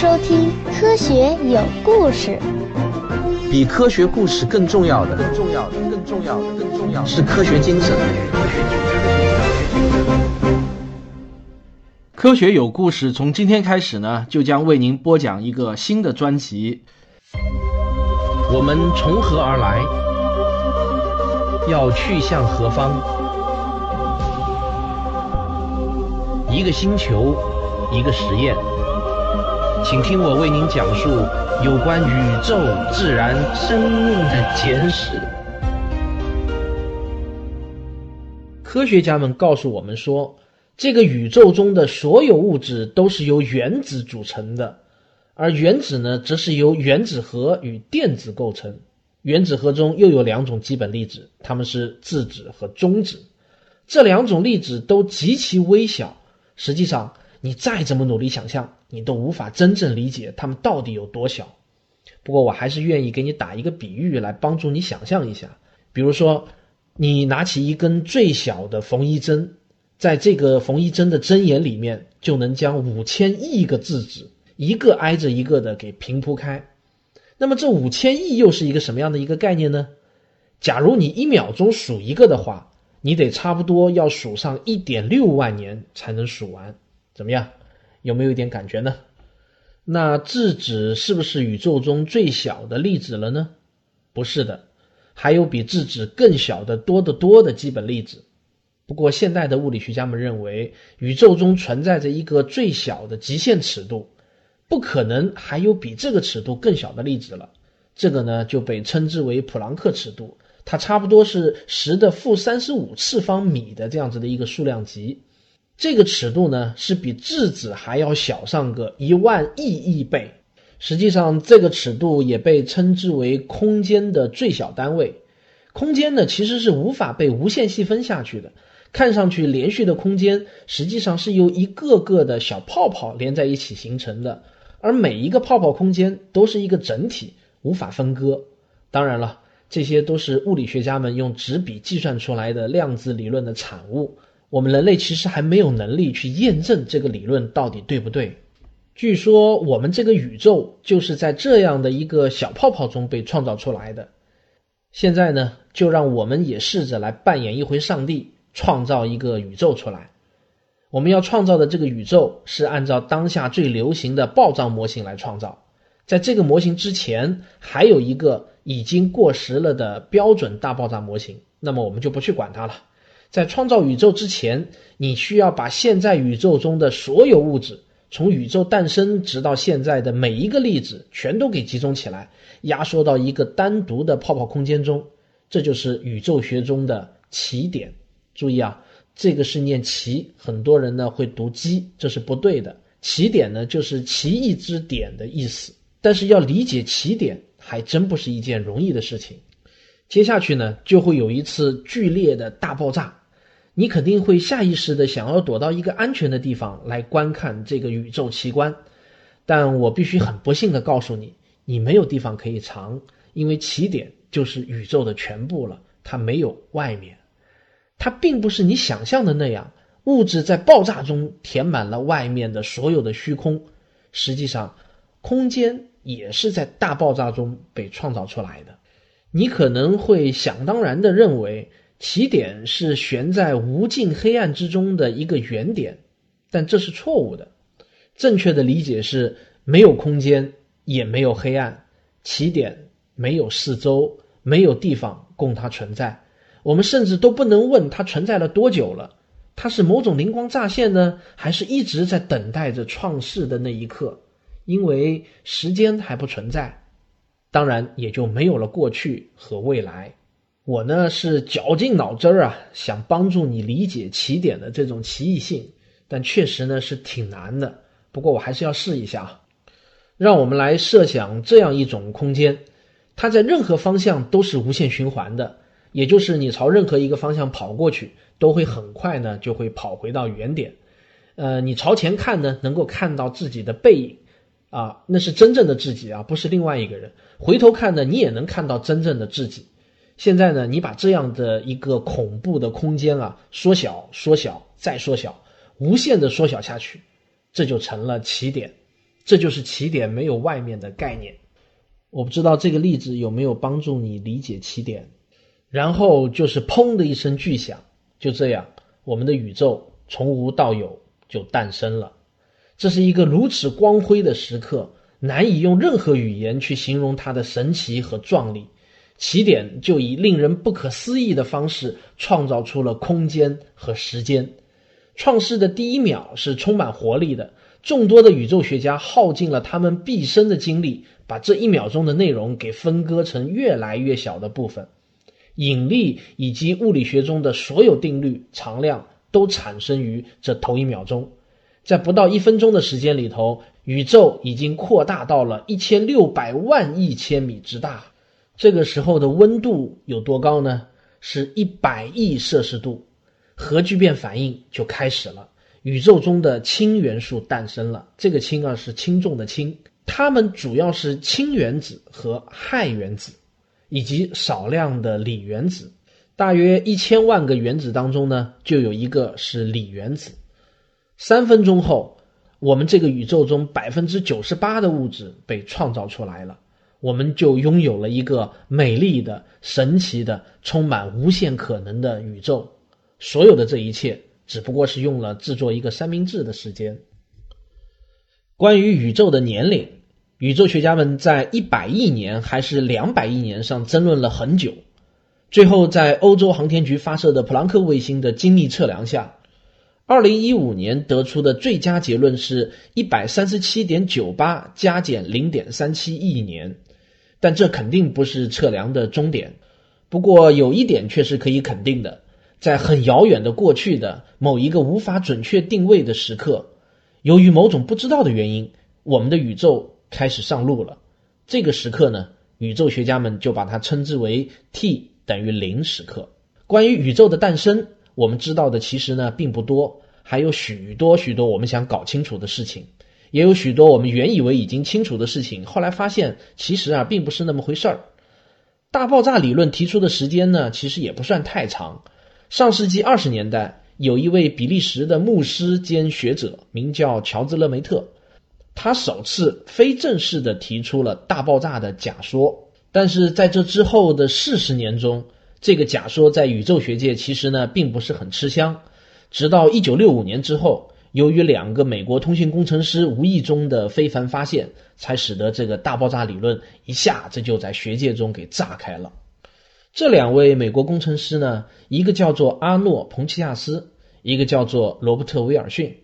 收听《科学有故事》。比科学故事更重要的，更重要的，更重要的，更重要的是科学精神。科学有故事从今天开始呢，就将为您播讲一个新的专辑。我们从何而来？要去向何方？一个星球，一个实验，请听我为您讲述有关宇宙、自然、生命的简史。科学家们告诉我们说，这个宇宙中的所有物质都是由原子组成的，而原子呢，则是由原子核与电子构成。原子核中又有两种基本粒子，它们是质子和中子。这两种粒子都极其微小。实际上，你再怎么努力想象，你都无法真正理解它们到底有多小。不过，我还是愿意给你打一个比喻来帮助你想象一下。比如说，你拿起一根最小的缝衣针，在这个缝衣针的针眼里面，就能将五千亿个质子一个挨着一个的给平铺开。那么，这五千亿又是一个什么样的一个概念呢？假如你一秒钟数一个的话。你得差不多要数上一点六万年才能数完，怎么样？有没有一点感觉呢？那质子是不是宇宙中最小的粒子了呢？不是的，还有比质子更小的多得多的基本粒子。不过现代的物理学家们认为，宇宙中存在着一个最小的极限尺度，不可能还有比这个尺度更小的粒子了。这个呢，就被称之为普朗克尺度。它差不多是十的负三十五次方米的这样子的一个数量级，这个尺度呢是比质子还要小上个一万亿亿倍。实际上，这个尺度也被称之为空间的最小单位。空间呢其实是无法被无限细分下去的，看上去连续的空间实际上是由一个个的小泡泡连在一起形成的，而每一个泡泡空间都是一个整体，无法分割。当然了。这些都是物理学家们用纸笔计算出来的量子理论的产物。我们人类其实还没有能力去验证这个理论到底对不对。据说我们这个宇宙就是在这样的一个小泡泡中被创造出来的。现在呢，就让我们也试着来扮演一回上帝，创造一个宇宙出来。我们要创造的这个宇宙是按照当下最流行的暴躁模型来创造。在这个模型之前，还有一个。已经过时了的标准大爆炸模型，那么我们就不去管它了。在创造宇宙之前，你需要把现在宇宙中的所有物质，从宇宙诞生直到现在的每一个粒子，全都给集中起来，压缩到一个单独的泡泡空间中。这就是宇宙学中的起点。注意啊，这个是念奇，很多人呢会读基，这是不对的。起点呢就是奇异之点的意思，但是要理解起点。还真不是一件容易的事情。接下去呢，就会有一次剧烈的大爆炸，你肯定会下意识的想要躲到一个安全的地方来观看这个宇宙奇观。但我必须很不幸的告诉你，你没有地方可以藏，因为起点就是宇宙的全部了，它没有外面。它并不是你想象的那样，物质在爆炸中填满了外面的所有的虚空。实际上，空间。也是在大爆炸中被创造出来的。你可能会想当然的认为起点是悬在无尽黑暗之中的一个原点，但这是错误的。正确的理解是没有空间，也没有黑暗，起点没有四周，没有地方供它存在。我们甚至都不能问它存在了多久了。它是某种灵光乍现呢，还是一直在等待着创世的那一刻？因为时间还不存在，当然也就没有了过去和未来。我呢是绞尽脑汁儿啊，想帮助你理解起点的这种奇异性，但确实呢是挺难的。不过我还是要试一下。让我们来设想这样一种空间，它在任何方向都是无限循环的，也就是你朝任何一个方向跑过去，都会很快呢就会跑回到原点。呃，你朝前看呢，能够看到自己的背影。啊，那是真正的自己啊，不是另外一个人。回头看呢，你也能看到真正的自己。现在呢，你把这样的一个恐怖的空间啊，缩小、缩小、再缩小，无限的缩小下去，这就成了起点。这就是起点没有外面的概念。我不知道这个例子有没有帮助你理解起点。然后就是砰的一声巨响，就这样，我们的宇宙从无到有就诞生了。这是一个如此光辉的时刻，难以用任何语言去形容它的神奇和壮丽。起点就以令人不可思议的方式创造出了空间和时间。创世的第一秒是充满活力的，众多的宇宙学家耗尽了他们毕生的精力，把这一秒钟的内容给分割成越来越小的部分。引力以及物理学中的所有定律、常量都产生于这头一秒钟。在不到一分钟的时间里头，宇宙已经扩大到了一千六百万亿千米之大。这个时候的温度有多高呢？是一百亿摄氏度。核聚变反应就开始了，宇宙中的氢元素诞生了。这个氢啊是轻重的氢，它们主要是氢原子和氦原子。以及少量的锂原子，大约一千万个原子当中呢，就有一个是锂原子。三分钟后，我们这个宇宙中百分之九十八的物质被创造出来了，我们就拥有了一个美丽的、神奇的、充满无限可能的宇宙。所有的这一切，只不过是用了制作一个三明治的时间。关于宇宙的年龄。宇宙学家们在一百亿年还是两百亿年上争论了很久，最后在欧洲航天局发射的普朗克卫星的精密测量下，二零一五年得出的最佳结论是一百三十七点九八加减零点三七亿年，但这肯定不是测量的终点。不过有一点却是可以肯定的，在很遥远的过去的某一个无法准确定位的时刻，由于某种不知道的原因，我们的宇宙。开始上路了，这个时刻呢，宇宙学家们就把它称之为 T 等于零时刻。关于宇宙的诞生，我们知道的其实呢并不多，还有许多许多我们想搞清楚的事情，也有许多我们原以为已经清楚的事情，后来发现其实啊并不是那么回事儿。大爆炸理论提出的时间呢，其实也不算太长。上世纪二十年代，有一位比利时的牧师兼学者，名叫乔治勒梅特。他首次非正式的提出了大爆炸的假说，但是在这之后的四十年中，这个假说在宇宙学界其实呢并不是很吃香。直到一九六五年之后，由于两个美国通信工程师无意中的非凡发现，才使得这个大爆炸理论一下子就在学界中给炸开了。这两位美国工程师呢，一个叫做阿诺·彭齐亚斯，一个叫做罗伯特·威尔逊。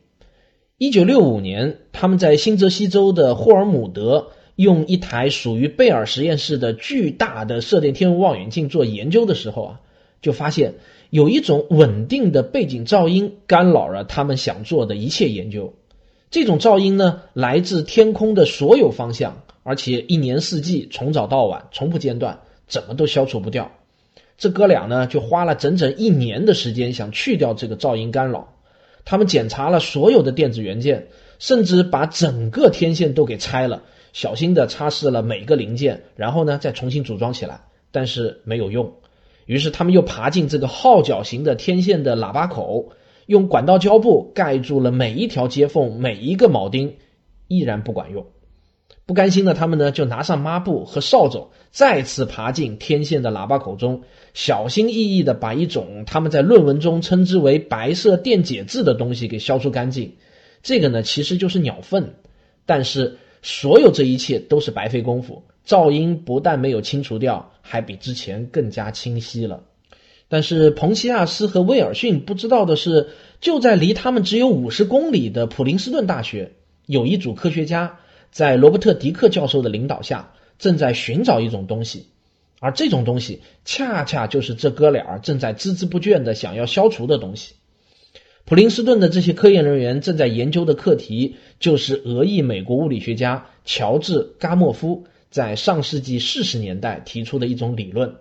一九六五年，他们在新泽西州的霍尔姆德用一台属于贝尔实验室的巨大的射电天文望远镜做研究的时候啊，就发现有一种稳定的背景噪音干扰了他们想做的一切研究。这种噪音呢，来自天空的所有方向，而且一年四季从早到晚从不间断，怎么都消除不掉。这哥俩呢，就花了整整一年的时间想去掉这个噪音干扰。他们检查了所有的电子元件，甚至把整个天线都给拆了，小心地擦拭了每个零件，然后呢再重新组装起来，但是没有用。于是他们又爬进这个号角形的天线的喇叭口，用管道胶布盖住了每一条接缝、每一个铆钉，依然不管用。不甘心的他们呢，就拿上抹布和扫帚，再次爬进天线的喇叭口中，小心翼翼地把一种他们在论文中称之为“白色电解质”的东西给消除干净。这个呢，其实就是鸟粪。但是所有这一切都是白费功夫，噪音不但没有清除掉，还比之前更加清晰了。但是彭西亚斯和威尔逊不知道的是，就在离他们只有五十公里的普林斯顿大学，有一组科学家。在罗伯特·迪克教授的领导下，正在寻找一种东西，而这种东西恰恰就是这哥俩正在孜孜不倦地想要消除的东西。普林斯顿的这些科研人员正在研究的课题，就是俄裔美国物理学家乔治·嘎莫夫在上世纪四十年代提出的一种理论。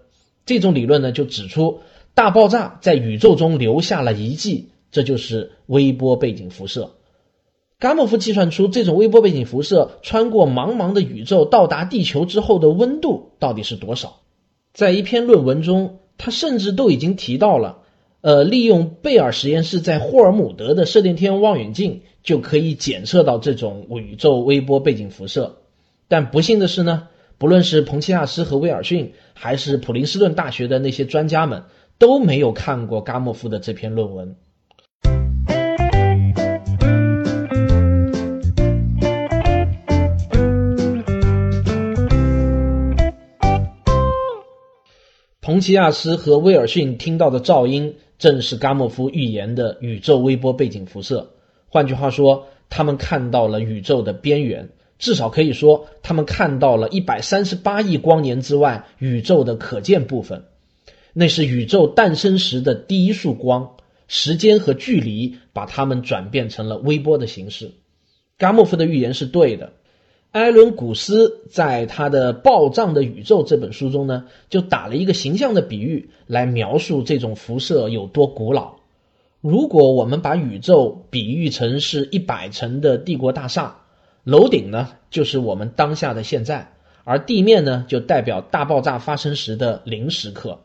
这种理论呢，就指出大爆炸在宇宙中留下了遗迹，这就是微波背景辐射。伽莫夫计算出这种微波背景辐射穿过茫茫的宇宙到达地球之后的温度到底是多少？在一篇论文中，他甚至都已经提到了，呃，利用贝尔实验室在霍尔姆德的射电天文望远镜就可以检测到这种宇宙微波背景辐射。但不幸的是呢，不论是彭齐亚斯和威尔逊，还是普林斯顿大学的那些专家们，都没有看过伽莫夫的这篇论文。彭齐亚斯和威尔逊听到的噪音，正是伽莫夫预言的宇宙微波背景辐射。换句话说，他们看到了宇宙的边缘，至少可以说，他们看到了一百三十八亿光年之外宇宙的可见部分。那是宇宙诞生时的第一束光，时间和距离把它们转变成了微波的形式。伽莫夫的预言是对的。埃伦·古斯在他的《暴胀的宇宙》这本书中呢，就打了一个形象的比喻来描述这种辐射有多古老。如果我们把宇宙比喻成是一百层的帝国大厦，楼顶呢就是我们当下的现在，而地面呢就代表大爆炸发生时的零时刻。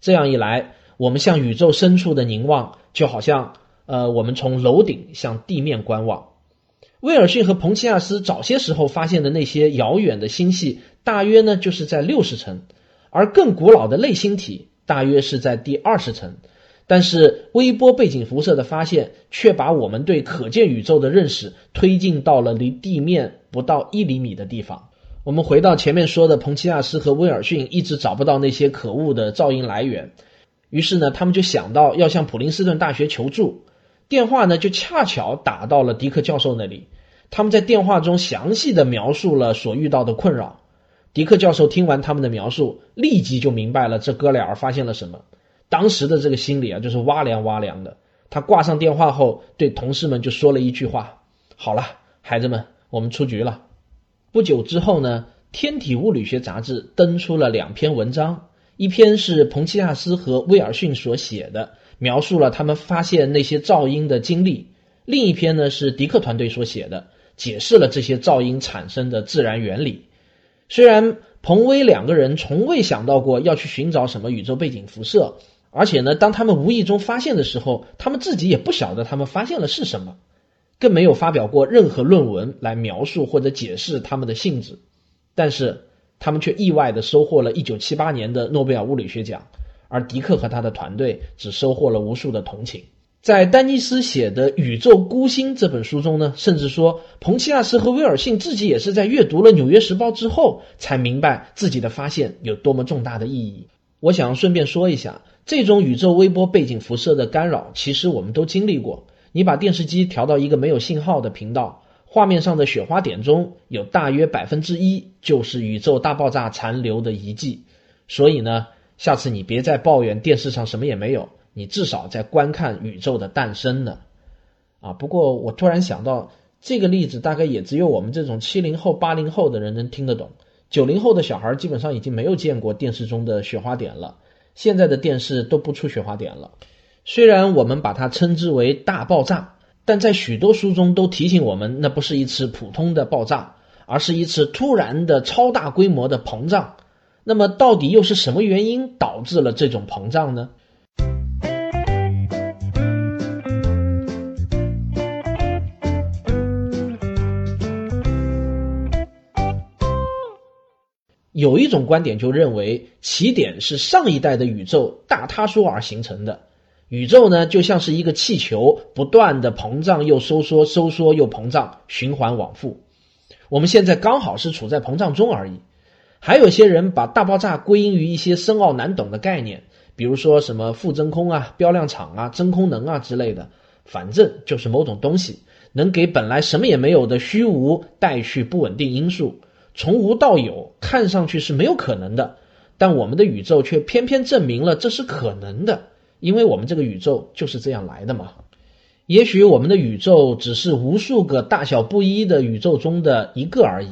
这样一来，我们向宇宙深处的凝望，就好像呃，我们从楼顶向地面观望。威尔逊和彭齐亚斯早些时候发现的那些遥远的星系，大约呢就是在六十层，而更古老的类星体大约是在第二十层。但是微波背景辐射的发现，却把我们对可见宇宙的认识推进到了离地面不到一厘米的地方。我们回到前面说的，彭齐亚斯和威尔逊一直找不到那些可恶的噪音来源，于是呢，他们就想到要向普林斯顿大学求助。电话呢，就恰巧打到了迪克教授那里。他们在电话中详细的描述了所遇到的困扰。迪克教授听完他们的描述，立即就明白了这哥俩儿发现了什么。当时的这个心里啊，就是哇凉哇凉的。他挂上电话后，对同事们就说了一句话：“好了，孩子们，我们出局了。”不久之后呢，《天体物理学杂志》登出了两篇文章，一篇是彭齐亚斯和威尔逊所写的。描述了他们发现那些噪音的经历。另一篇呢是迪克团队所写的，解释了这些噪音产生的自然原理。虽然彭威两个人从未想到过要去寻找什么宇宙背景辐射，而且呢，当他们无意中发现的时候，他们自己也不晓得他们发现了是什么，更没有发表过任何论文来描述或者解释他们的性质。但是他们却意外地收获了1978年的诺贝尔物理学奖。而迪克和他的团队只收获了无数的同情。在丹尼斯写的《宇宙孤星》这本书中呢，甚至说彭齐亚斯和威尔逊自己也是在阅读了《纽约时报》之后，才明白自己的发现有多么重大的意义。我想顺便说一下，这种宇宙微波背景辐射的干扰，其实我们都经历过。你把电视机调到一个没有信号的频道，画面上的雪花点中有大约百分之一就是宇宙大爆炸残留的遗迹。所以呢。下次你别再抱怨电视上什么也没有，你至少在观看宇宙的诞生呢。啊，不过我突然想到，这个例子大概也只有我们这种七零后、八零后的人能听得懂。九零后的小孩基本上已经没有见过电视中的雪花点了，现在的电视都不出雪花点了。虽然我们把它称之为大爆炸，但在许多书中都提醒我们，那不是一次普通的爆炸，而是一次突然的超大规模的膨胀。那么，到底又是什么原因导致了这种膨胀呢？有一种观点就认为，起点是上一代的宇宙大塌缩而形成的。宇宙呢，就像是一个气球，不断的膨胀又收缩，收缩又膨胀，循环往复。我们现在刚好是处在膨胀中而已。还有些人把大爆炸归因于一些深奥难懂的概念，比如说什么负真空啊、标量场啊、真空能啊之类的，反正就是某种东西能给本来什么也没有的虚无带去不稳定因素，从无到有，看上去是没有可能的，但我们的宇宙却偏偏证明了这是可能的，因为我们这个宇宙就是这样来的嘛。也许我们的宇宙只是无数个大小不一的宇宙中的一个而已。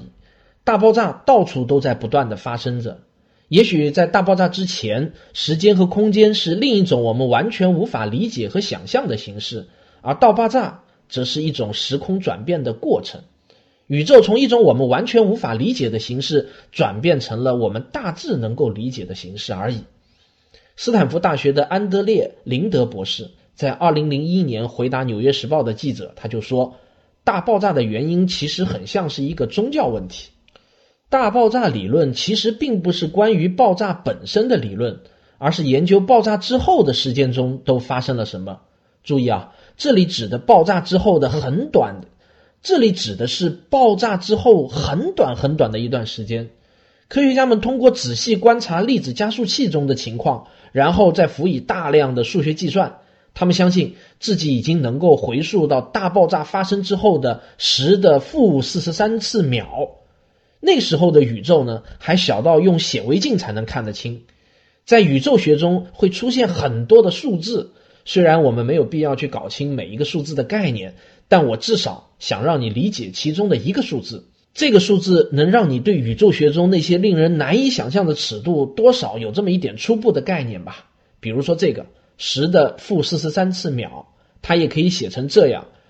大爆炸到处都在不断的发生着，也许在大爆炸之前，时间和空间是另一种我们完全无法理解和想象的形式，而大爆炸则是一种时空转变的过程。宇宙从一种我们完全无法理解的形式，转变成了我们大致能够理解的形式而已。斯坦福大学的安德烈林德博士在2001年回答《纽约时报》的记者，他就说：“大爆炸的原因其实很像是一个宗教问题。大爆炸理论其实并不是关于爆炸本身的理论，而是研究爆炸之后的时间中都发生了什么。注意啊，这里指的爆炸之后的很短，这里指的是爆炸之后很短很短的一段时间。科学家们通过仔细观察粒子加速器中的情况，然后再辅以大量的数学计算，他们相信自己已经能够回溯到大爆炸发生之后的十的负四十三次秒。那时候的宇宙呢，还小到用显微镜才能看得清。在宇宙学中会出现很多的数字，虽然我们没有必要去搞清每一个数字的概念，但我至少想让你理解其中的一个数字。这个数字能让你对宇宙学中那些令人难以想象的尺度多少有这么一点初步的概念吧。比如说这个十的负四十三次秒，它也可以写成这样。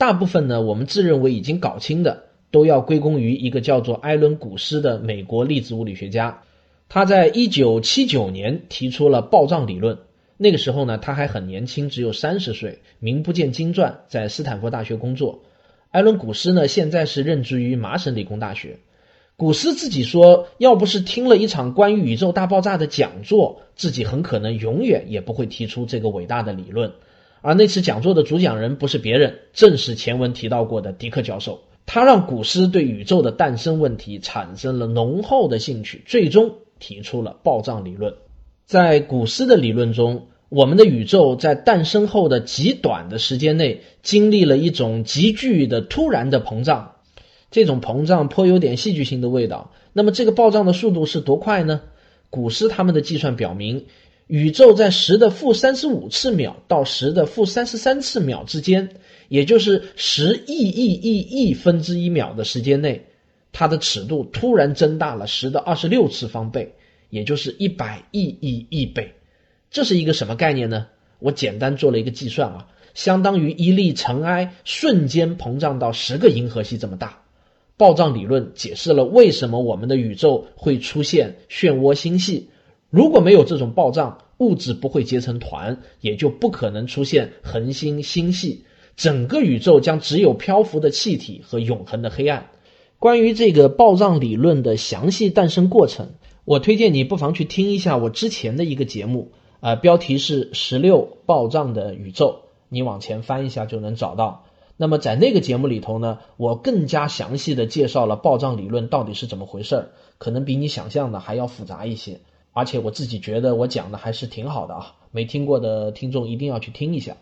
大部分呢，我们自认为已经搞清的，都要归功于一个叫做艾伦·古斯的美国粒子物理学家。他在一九七九年提出了暴胀理论。那个时候呢，他还很年轻，只有三十岁，名不见经传，在斯坦福大学工作。艾伦·古斯呢，现在是任职于麻省理工大学。古斯自己说，要不是听了一场关于宇宙大爆炸的讲座，自己很可能永远也不会提出这个伟大的理论。而那次讲座的主讲人不是别人，正是前文提到过的迪克教授。他让古斯对宇宙的诞生问题产生了浓厚的兴趣，最终提出了暴胀理论。在古斯的理论中，我们的宇宙在诞生后的极短的时间内，经历了一种急剧的突然的膨胀。这种膨胀颇有点戏剧性的味道。那么，这个暴胀的速度是多快呢？古斯他们的计算表明。宇宙在十的负三十五次秒到十的负三十三次秒之间，也就是十亿亿亿亿分之一秒的时间内，它的尺度突然增大了十的二十六次方倍，也就是一百亿亿亿倍。这是一个什么概念呢？我简单做了一个计算啊，相当于一粒尘埃瞬间膨胀到十个银河系这么大。暴胀理论解释了为什么我们的宇宙会出现漩涡星系。如果没有这种暴胀，物质不会结成团，也就不可能出现恒星、星系，整个宇宙将只有漂浮的气体和永恒的黑暗。关于这个暴胀理论的详细诞生过程，我推荐你不妨去听一下我之前的一个节目，啊，标题是《十六暴胀的宇宙》，你往前翻一下就能找到。那么在那个节目里头呢，我更加详细的介绍了暴胀理论到底是怎么回事儿，可能比你想象的还要复杂一些。而且我自己觉得我讲的还是挺好的啊，没听过的听众一定要去听一下。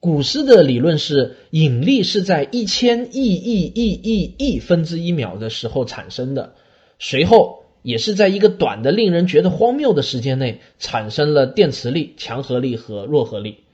古诗的理论是引力是在一千亿亿亿亿亿分之一秒的时候产生的，随后也是在一个短的令人觉得荒谬的时间内产生了电磁力、强合力和弱合力。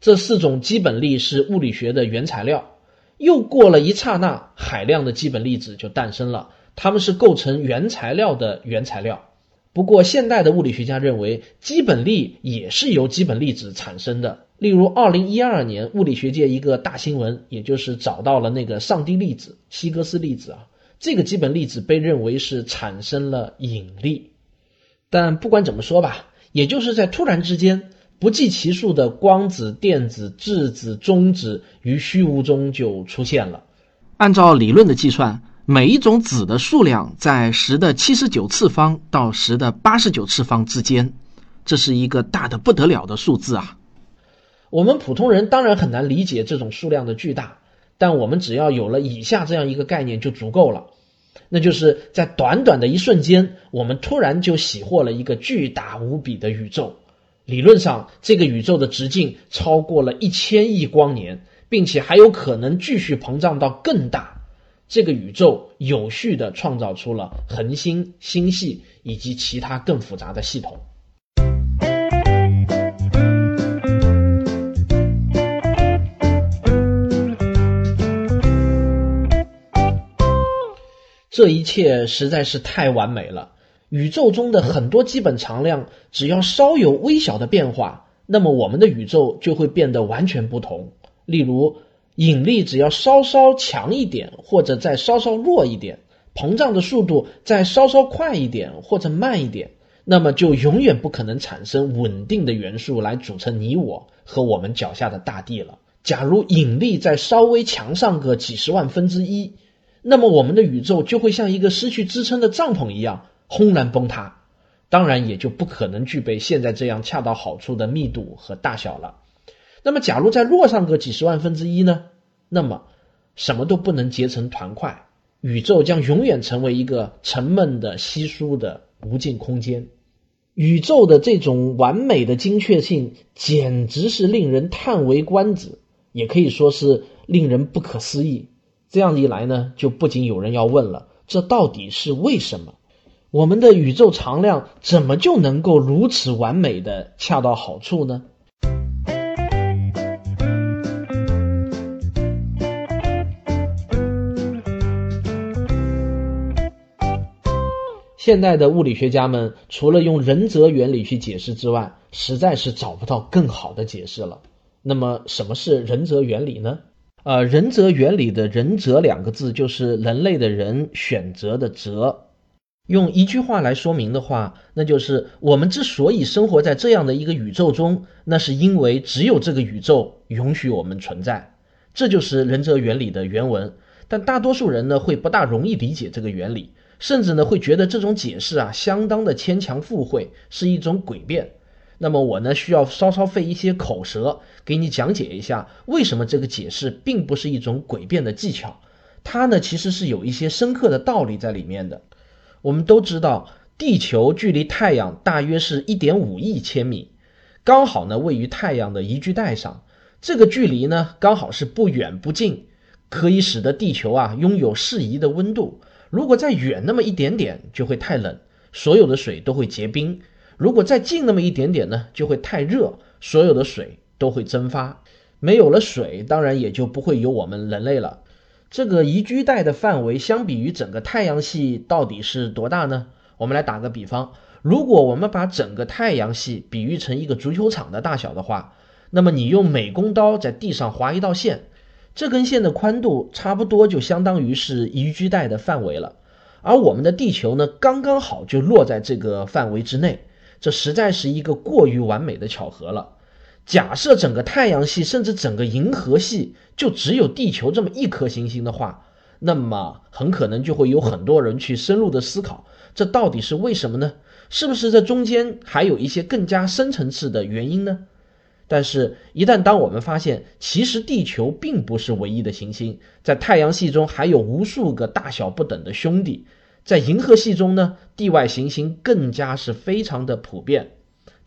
这四种基本力是物理学的原材料。又过了一刹那，海量的基本粒子就诞生了，它们是构成原材料的原材料。不过，现代的物理学家认为，基本力也是由基本粒子产生的。例如，二零一二年物理学界一个大新闻，也就是找到了那个上帝粒子——希格斯粒子啊。这个基本粒子被认为是产生了引力。但不管怎么说吧，也就是在突然之间，不计其数的光子、电子、质子、中子于虚无中就出现了。按照理论的计算。每一种子的数量在十的七十九次方到十的八十九次方之间，这是一个大的不得了的数字啊！我们普通人当然很难理解这种数量的巨大，但我们只要有了以下这样一个概念就足够了，那就是在短短的一瞬间，我们突然就喜获了一个巨大无比的宇宙。理论上，这个宇宙的直径超过了一千亿光年，并且还有可能继续膨胀到更大。这个宇宙有序地创造出了恒星、星系以及其他更复杂的系统。这一切实在是太完美了。宇宙中的很多基本常量，只要稍有微小的变化，那么我们的宇宙就会变得完全不同。例如，引力只要稍稍强一点，或者再稍稍弱一点，膨胀的速度再稍稍快一点或者慢一点，那么就永远不可能产生稳定的元素来组成你我和我们脚下的大地了。假如引力再稍微强上个几十万分之一，那么我们的宇宙就会像一个失去支撑的帐篷一样轰然崩塌，当然也就不可能具备现在这样恰到好处的密度和大小了。那么，假如再落上个几十万分之一呢？那么，什么都不能结成团块，宇宙将永远成为一个沉闷的、稀疏的无尽空间。宇宙的这种完美的精确性，简直是令人叹为观止。也可以说是令人不可思议。这样一来呢，就不仅有人要问了：这到底是为什么？我们的宇宙常量怎么就能够如此完美的恰到好处呢？现代的物理学家们除了用仁泽原理去解释之外，实在是找不到更好的解释了。那么，什么是仁泽原理呢？呃，仁泽原理的“仁泽”两个字就是人类的人选择的“择”。用一句话来说明的话，那就是我们之所以生活在这样的一个宇宙中，那是因为只有这个宇宙允许我们存在。这就是仁泽原理的原文。但大多数人呢，会不大容易理解这个原理，甚至呢，会觉得这种解释啊，相当的牵强附会，是一种诡辩。那么我呢，需要稍稍费一些口舌，给你讲解一下，为什么这个解释并不是一种诡辩的技巧，它呢其实是有一些深刻的道理在里面的。我们都知道，地球距离太阳大约是一点五亿千米，刚好呢位于太阳的宜居带上，这个距离呢刚好是不远不近，可以使得地球啊拥有适宜的温度。如果再远那么一点点，就会太冷，所有的水都会结冰。如果再近那么一点点呢，就会太热，所有的水都会蒸发，没有了水，当然也就不会有我们人类了。这个宜居带的范围相比于整个太阳系到底是多大呢？我们来打个比方，如果我们把整个太阳系比喻成一个足球场的大小的话，那么你用美工刀在地上划一道线，这根线的宽度差不多就相当于是宜居带的范围了。而我们的地球呢，刚刚好就落在这个范围之内。这实在是一个过于完美的巧合了。假设整个太阳系甚至整个银河系就只有地球这么一颗行星的话，那么很可能就会有很多人去深入的思考，这到底是为什么呢？是不是这中间还有一些更加深层次的原因呢？但是，一旦当我们发现其实地球并不是唯一的行星，在太阳系中还有无数个大小不等的兄弟。在银河系中呢，地外行星更加是非常的普遍。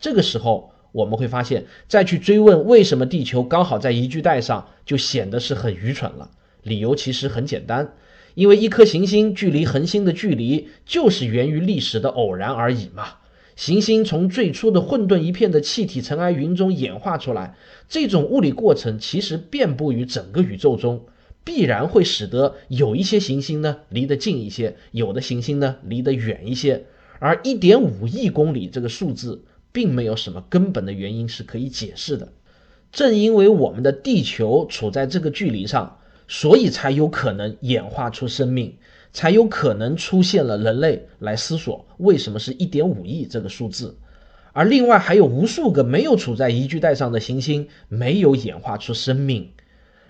这个时候，我们会发现，再去追问为什么地球刚好在宜居带上，就显得是很愚蠢了。理由其实很简单，因为一颗行星距离恒星的距离，就是源于历史的偶然而已嘛。行星从最初的混沌一片的气体尘埃云中演化出来，这种物理过程其实遍布于整个宇宙中。必然会使得有一些行星呢离得近一些，有的行星呢离得远一些。而一点五亿公里这个数字，并没有什么根本的原因是可以解释的。正因为我们的地球处在这个距离上，所以才有可能演化出生命，才有可能出现了人类来思索为什么是一点五亿这个数字。而另外还有无数个没有处在宜居带上的行星，没有演化出生命。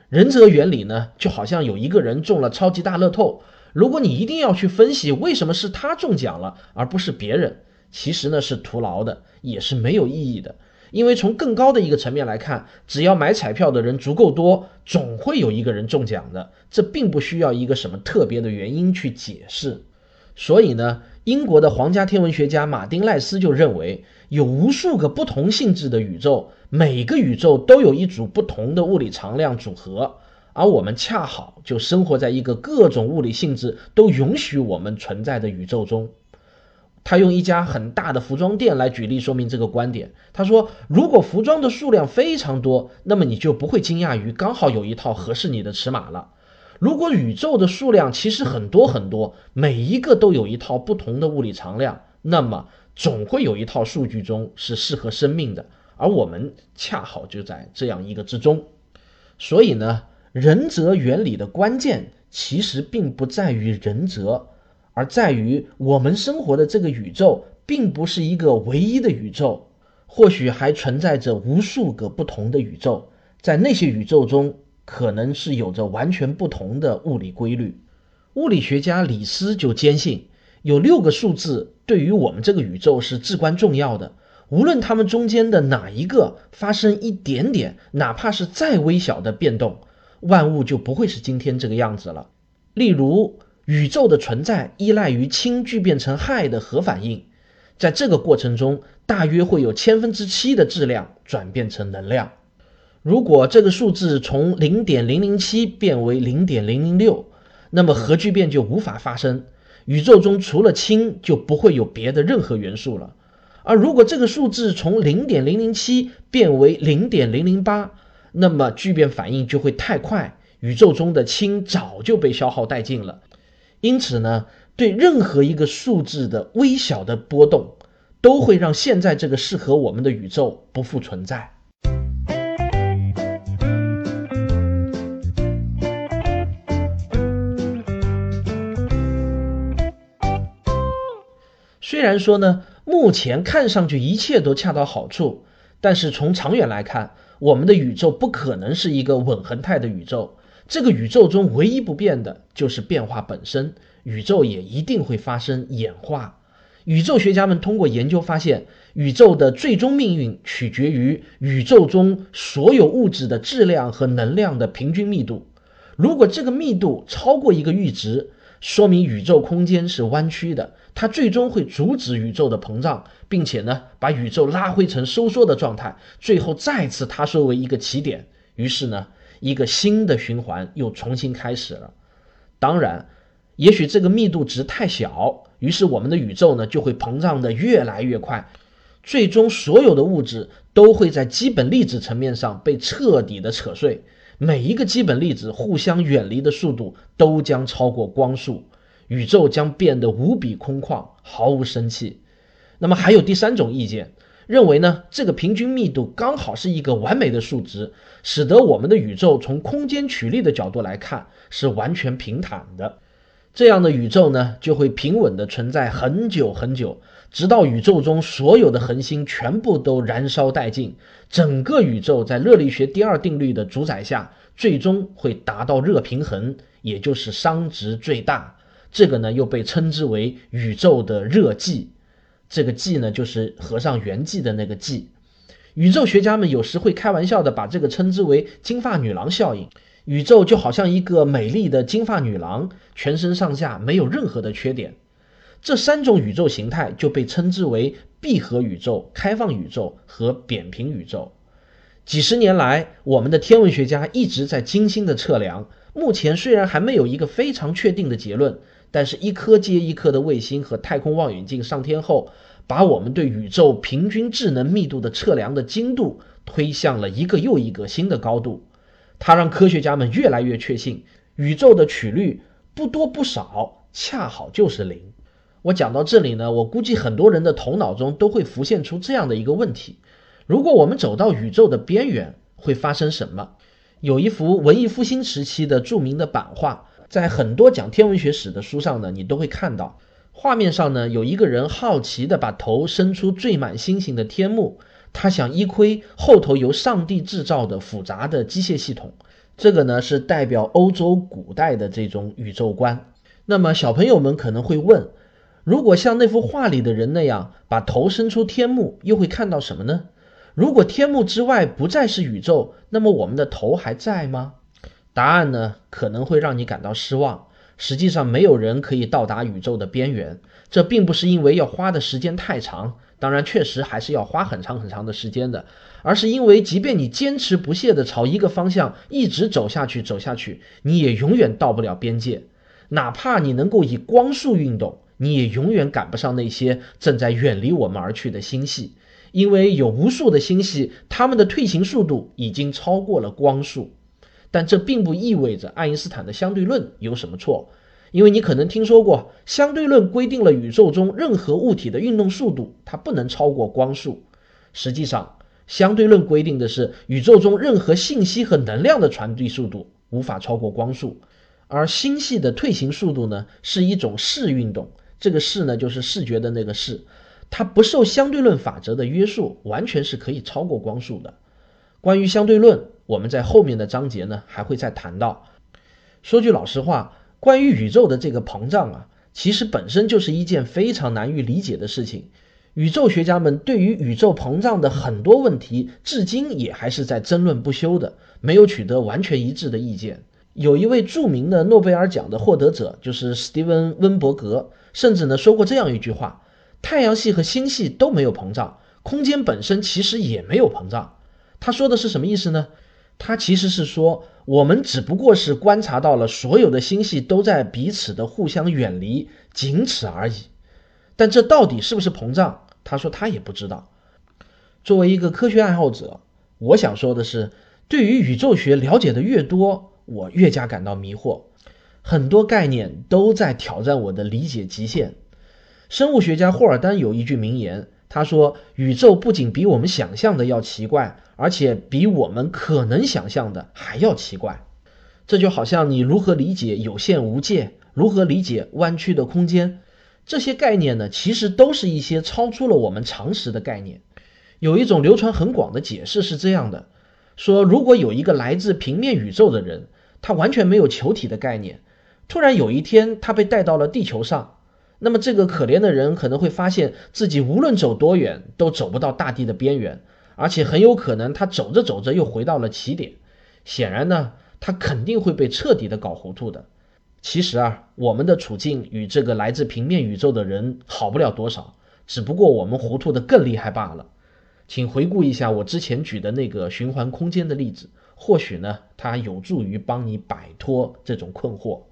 仁泽原理呢，就好像有一个人中了超级大乐透，如果你一定要去分析为什么是他中奖了，而不是别人，其实呢是徒劳的，也是没有意义的。因为从更高的一个层面来看，只要买彩票的人足够多，总会有一个人中奖的，这并不需要一个什么特别的原因去解释。所以呢，英国的皇家天文学家马丁赖斯就认为，有无数个不同性质的宇宙，每个宇宙都有一组不同的物理常量组合，而我们恰好就生活在一个各种物理性质都允许我们存在的宇宙中。他用一家很大的服装店来举例说明这个观点。他说，如果服装的数量非常多，那么你就不会惊讶于刚好有一套合适你的尺码了。如果宇宙的数量其实很多很多，每一个都有一套不同的物理常量，那么总会有一套数据中是适合生命的，而我们恰好就在这样一个之中。所以呢，仁则原理的关键其实并不在于仁则，而在于我们生活的这个宇宙并不是一个唯一的宇宙，或许还存在着无数个不同的宇宙，在那些宇宙中。可能是有着完全不同的物理规律。物理学家李斯就坚信，有六个数字对于我们这个宇宙是至关重要的。无论它们中间的哪一个发生一点点，哪怕是再微小的变动，万物就不会是今天这个样子了。例如，宇宙的存在依赖于氢聚变成氦的核反应，在这个过程中，大约会有千分之七的质量转变成能量。如果这个数字从零点零零七变为零点零零六，那么核聚变就无法发生，宇宙中除了氢就不会有别的任何元素了。而如果这个数字从零点零零七变为零点零零八，那么聚变反应就会太快，宇宙中的氢早就被消耗殆尽了。因此呢，对任何一个数字的微小的波动，都会让现在这个适合我们的宇宙不复存在。虽然说呢，目前看上去一切都恰到好处，但是从长远来看，我们的宇宙不可能是一个稳恒态的宇宙。这个宇宙中唯一不变的就是变化本身，宇宙也一定会发生演化。宇宙学家们通过研究发现，宇宙的最终命运取决于宇宙中所有物质的质量和能量的平均密度。如果这个密度超过一个阈值，说明宇宙空间是弯曲的，它最终会阻止宇宙的膨胀，并且呢，把宇宙拉回成收缩的状态，最后再次塌缩为一个起点。于是呢，一个新的循环又重新开始了。当然，也许这个密度值太小，于是我们的宇宙呢就会膨胀的越来越快，最终所有的物质都会在基本粒子层面上被彻底的扯碎。每一个基本粒子互相远离的速度都将超过光速，宇宙将变得无比空旷，毫无生气。那么还有第三种意见，认为呢，这个平均密度刚好是一个完美的数值，使得我们的宇宙从空间曲率的角度来看是完全平坦的。这样的宇宙呢，就会平稳的存在很久很久。直到宇宙中所有的恒星全部都燃烧殆尽，整个宇宙在热力学第二定律的主宰下，最终会达到热平衡，也就是熵值最大。这个呢，又被称之为宇宙的热寂。这个寂呢，就是合上圆寂的那个寂。宇宙学家们有时会开玩笑的把这个称之为“金发女郎效应”。宇宙就好像一个美丽的金发女郎，全身上下没有任何的缺点。这三种宇宙形态就被称之为闭合宇宙、开放宇宙和扁平宇宙。几十年来，我们的天文学家一直在精心的测量。目前虽然还没有一个非常确定的结论，但是一颗接一颗的卫星和太空望远镜上天后，把我们对宇宙平均智能密度的测量的精度推向了一个又一个新的高度。它让科学家们越来越确信，宇宙的曲率不多不少，恰好就是零。我讲到这里呢，我估计很多人的头脑中都会浮现出这样的一个问题：如果我们走到宇宙的边缘，会发生什么？有一幅文艺复兴时期的著名的版画，在很多讲天文学史的书上呢，你都会看到。画面上呢，有一个人好奇地把头伸出缀满星星的天幕，他想一窥后头由上帝制造的复杂的机械系统。这个呢，是代表欧洲古代的这种宇宙观。那么小朋友们可能会问。如果像那幅画里的人那样把头伸出天幕，又会看到什么呢？如果天幕之外不再是宇宙，那么我们的头还在吗？答案呢，可能会让你感到失望。实际上，没有人可以到达宇宙的边缘。这并不是因为要花的时间太长，当然确实还是要花很长很长的时间的，而是因为即便你坚持不懈地朝一个方向一直走下去，走下去，你也永远到不了边界。哪怕你能够以光速运动。你也永远赶不上那些正在远离我们而去的星系，因为有无数的星系，它们的退行速度已经超过了光速。但这并不意味着爱因斯坦的相对论有什么错，因为你可能听说过，相对论规定了宇宙中任何物体的运动速度它不能超过光速。实际上，相对论规定的是宇宙中任何信息和能量的传递速度无法超过光速，而星系的退行速度呢是一种视运动，这个视呢就是视觉的那个视，它不受相对论法则的约束，完全是可以超过光速的。关于相对论。我们在后面的章节呢还会再谈到。说句老实话，关于宇宙的这个膨胀啊，其实本身就是一件非常难于理解的事情。宇宙学家们对于宇宙膨胀的很多问题，至今也还是在争论不休的，没有取得完全一致的意见。有一位著名的诺贝尔奖的获得者，就是史蒂文温伯格，甚至呢说过这样一句话：太阳系和星系都没有膨胀，空间本身其实也没有膨胀。他说的是什么意思呢？他其实是说，我们只不过是观察到了所有的星系都在彼此的互相远离，仅此而已。但这到底是不是膨胀？他说他也不知道。作为一个科学爱好者，我想说的是，对于宇宙学了解的越多，我越加感到迷惑。很多概念都在挑战我的理解极限。生物学家霍尔丹有一句名言。他说：“宇宙不仅比我们想象的要奇怪，而且比我们可能想象的还要奇怪。这就好像你如何理解有限无界，如何理解弯曲的空间，这些概念呢？其实都是一些超出了我们常识的概念。有一种流传很广的解释是这样的：说如果有一个来自平面宇宙的人，他完全没有球体的概念，突然有一天他被带到了地球上。”那么这个可怜的人可能会发现自己无论走多远都走不到大地的边缘，而且很有可能他走着走着又回到了起点。显然呢，他肯定会被彻底的搞糊涂的。其实啊，我们的处境与这个来自平面宇宙的人好不了多少，只不过我们糊涂的更厉害罢了。请回顾一下我之前举的那个循环空间的例子，或许呢，它有助于帮你摆脱这种困惑。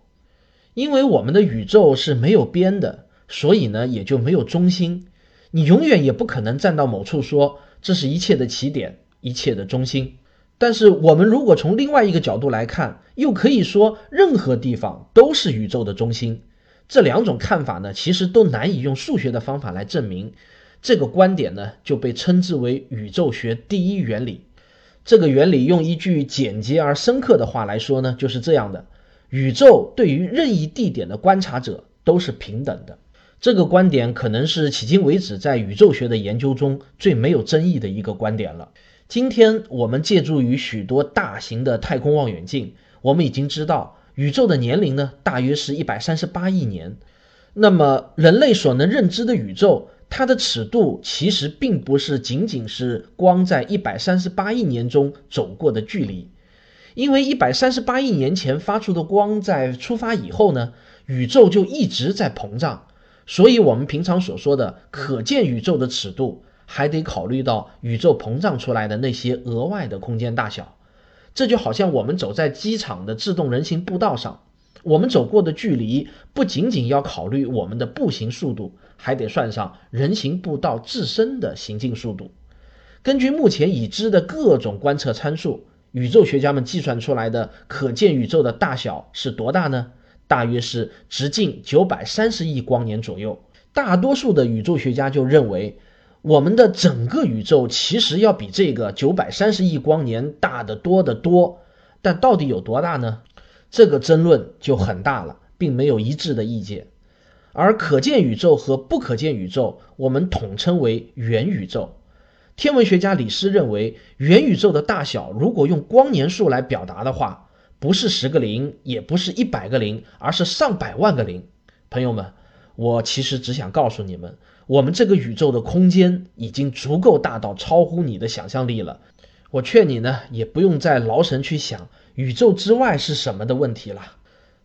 因为我们的宇宙是没有边的，所以呢也就没有中心。你永远也不可能站到某处说这是一切的起点，一切的中心。但是我们如果从另外一个角度来看，又可以说任何地方都是宇宙的中心。这两种看法呢，其实都难以用数学的方法来证明。这个观点呢，就被称之为宇宙学第一原理。这个原理用一句简洁而深刻的话来说呢，就是这样的。宇宙对于任意地点的观察者都是平等的，这个观点可能是迄今为止在宇宙学的研究中最没有争议的一个观点了。今天我们借助于许多大型的太空望远镜，我们已经知道宇宙的年龄呢大约是一百三十八亿年。那么人类所能认知的宇宙，它的尺度其实并不是仅仅是光在一百三十八亿年中走过的距离。因为一百三十八亿年前发出的光在出发以后呢，宇宙就一直在膨胀，所以我们平常所说的可见宇宙的尺度，还得考虑到宇宙膨胀出来的那些额外的空间大小。这就好像我们走在机场的自动人行步道上，我们走过的距离不仅仅要考虑我们的步行速度，还得算上人行步道自身的行进速度。根据目前已知的各种观测参数。宇宙学家们计算出来的可见宇宙的大小是多大呢？大约是直径九百三十亿光年左右。大多数的宇宙学家就认为，我们的整个宇宙其实要比这个九百三十亿光年大得多得多。但到底有多大呢？这个争论就很大了，并没有一致的意见。而可见宇宙和不可见宇宙，我们统称为元宇宙。天文学家李斯认为，元宇宙的大小如果用光年数来表达的话，不是十个零，也不是一百个零，而是上百万个零。朋友们，我其实只想告诉你们，我们这个宇宙的空间已经足够大到超乎你的想象力了。我劝你呢，也不用再劳神去想宇宙之外是什么的问题了。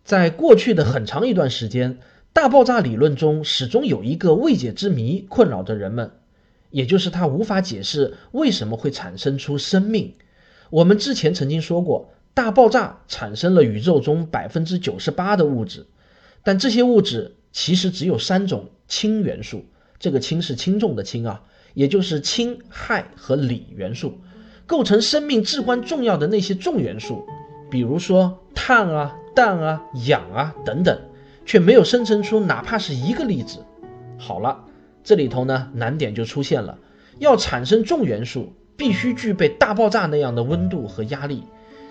在过去的很长一段时间，大爆炸理论中始终有一个未解之谜困扰着人们。也就是它无法解释为什么会产生出生命。我们之前曾经说过，大爆炸产生了宇宙中百分之九十八的物质，但这些物质其实只有三种氢元素。这个氢是轻重的氢啊，也就是氢、氦和锂元素，构成生命至关重要的那些重元素。比如说碳啊、氮啊、氧啊等等，却没有生成出哪怕是一个粒子。好了，这里头呢难点就出现了，要产生重元素，必须具备大爆炸那样的温度和压力。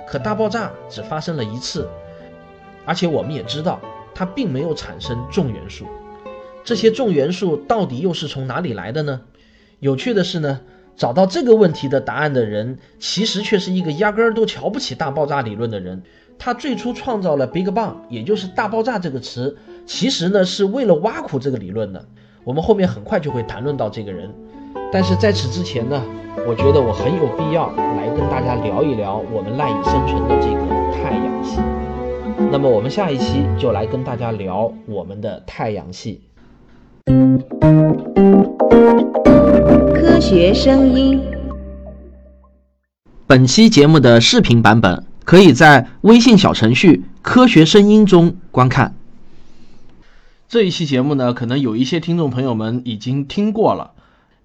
可大爆炸只发生了一次，而且我们也知道，它并没有产生重元素。这些重元素到底又是从哪里来的呢？有趣的是呢，找到这个问题的答案的人，其实却是一个压根儿都瞧不起大爆炸理论的人。他最初创造了 Big Bang，也就是大爆炸这个词，其实呢是为了挖苦这个理论的。我们后面很快就会谈论到这个人。但是在此之前呢，我觉得我很有必要来跟大家聊一聊我们赖以生存的这个太阳系。那么我们下一期就来跟大家聊我们的太阳系。科学声音。本期节目的视频版本可以在微信小程序“科学声音”中观看。这一期节目呢，可能有一些听众朋友们已经听过了，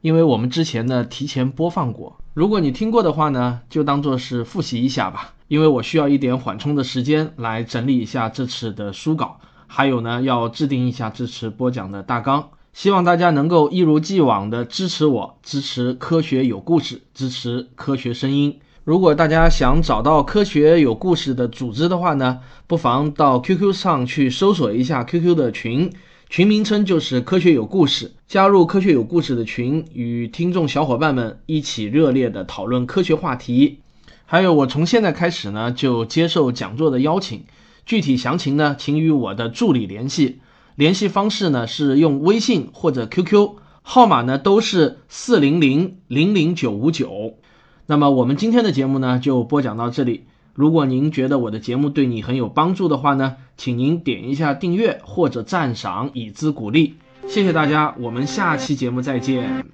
因为我们之前呢提前播放过。如果你听过的话呢，就当做是复习一下吧，因为我需要一点缓冲的时间来整理一下这次的书稿，还有呢要制定一下这次播讲的大纲。希望大家能够一如既往的支持我，支持科学有故事，支持科学声音。如果大家想找到科学有故事的组织的话呢，不妨到 QQ 上去搜索一下 QQ 的群，群名称就是科学有故事。加入科学有故事的群，与听众小伙伴们一起热烈的讨论科学话题。还有，我从现在开始呢，就接受讲座的邀请。具体详情呢，请与我的助理联系。联系方式呢是用微信或者 QQ 号码呢都是四零零零零九五九。那么我们今天的节目呢就播讲到这里。如果您觉得我的节目对你很有帮助的话呢，请您点一下订阅或者赞赏以资鼓励。谢谢大家，我们下期节目再见。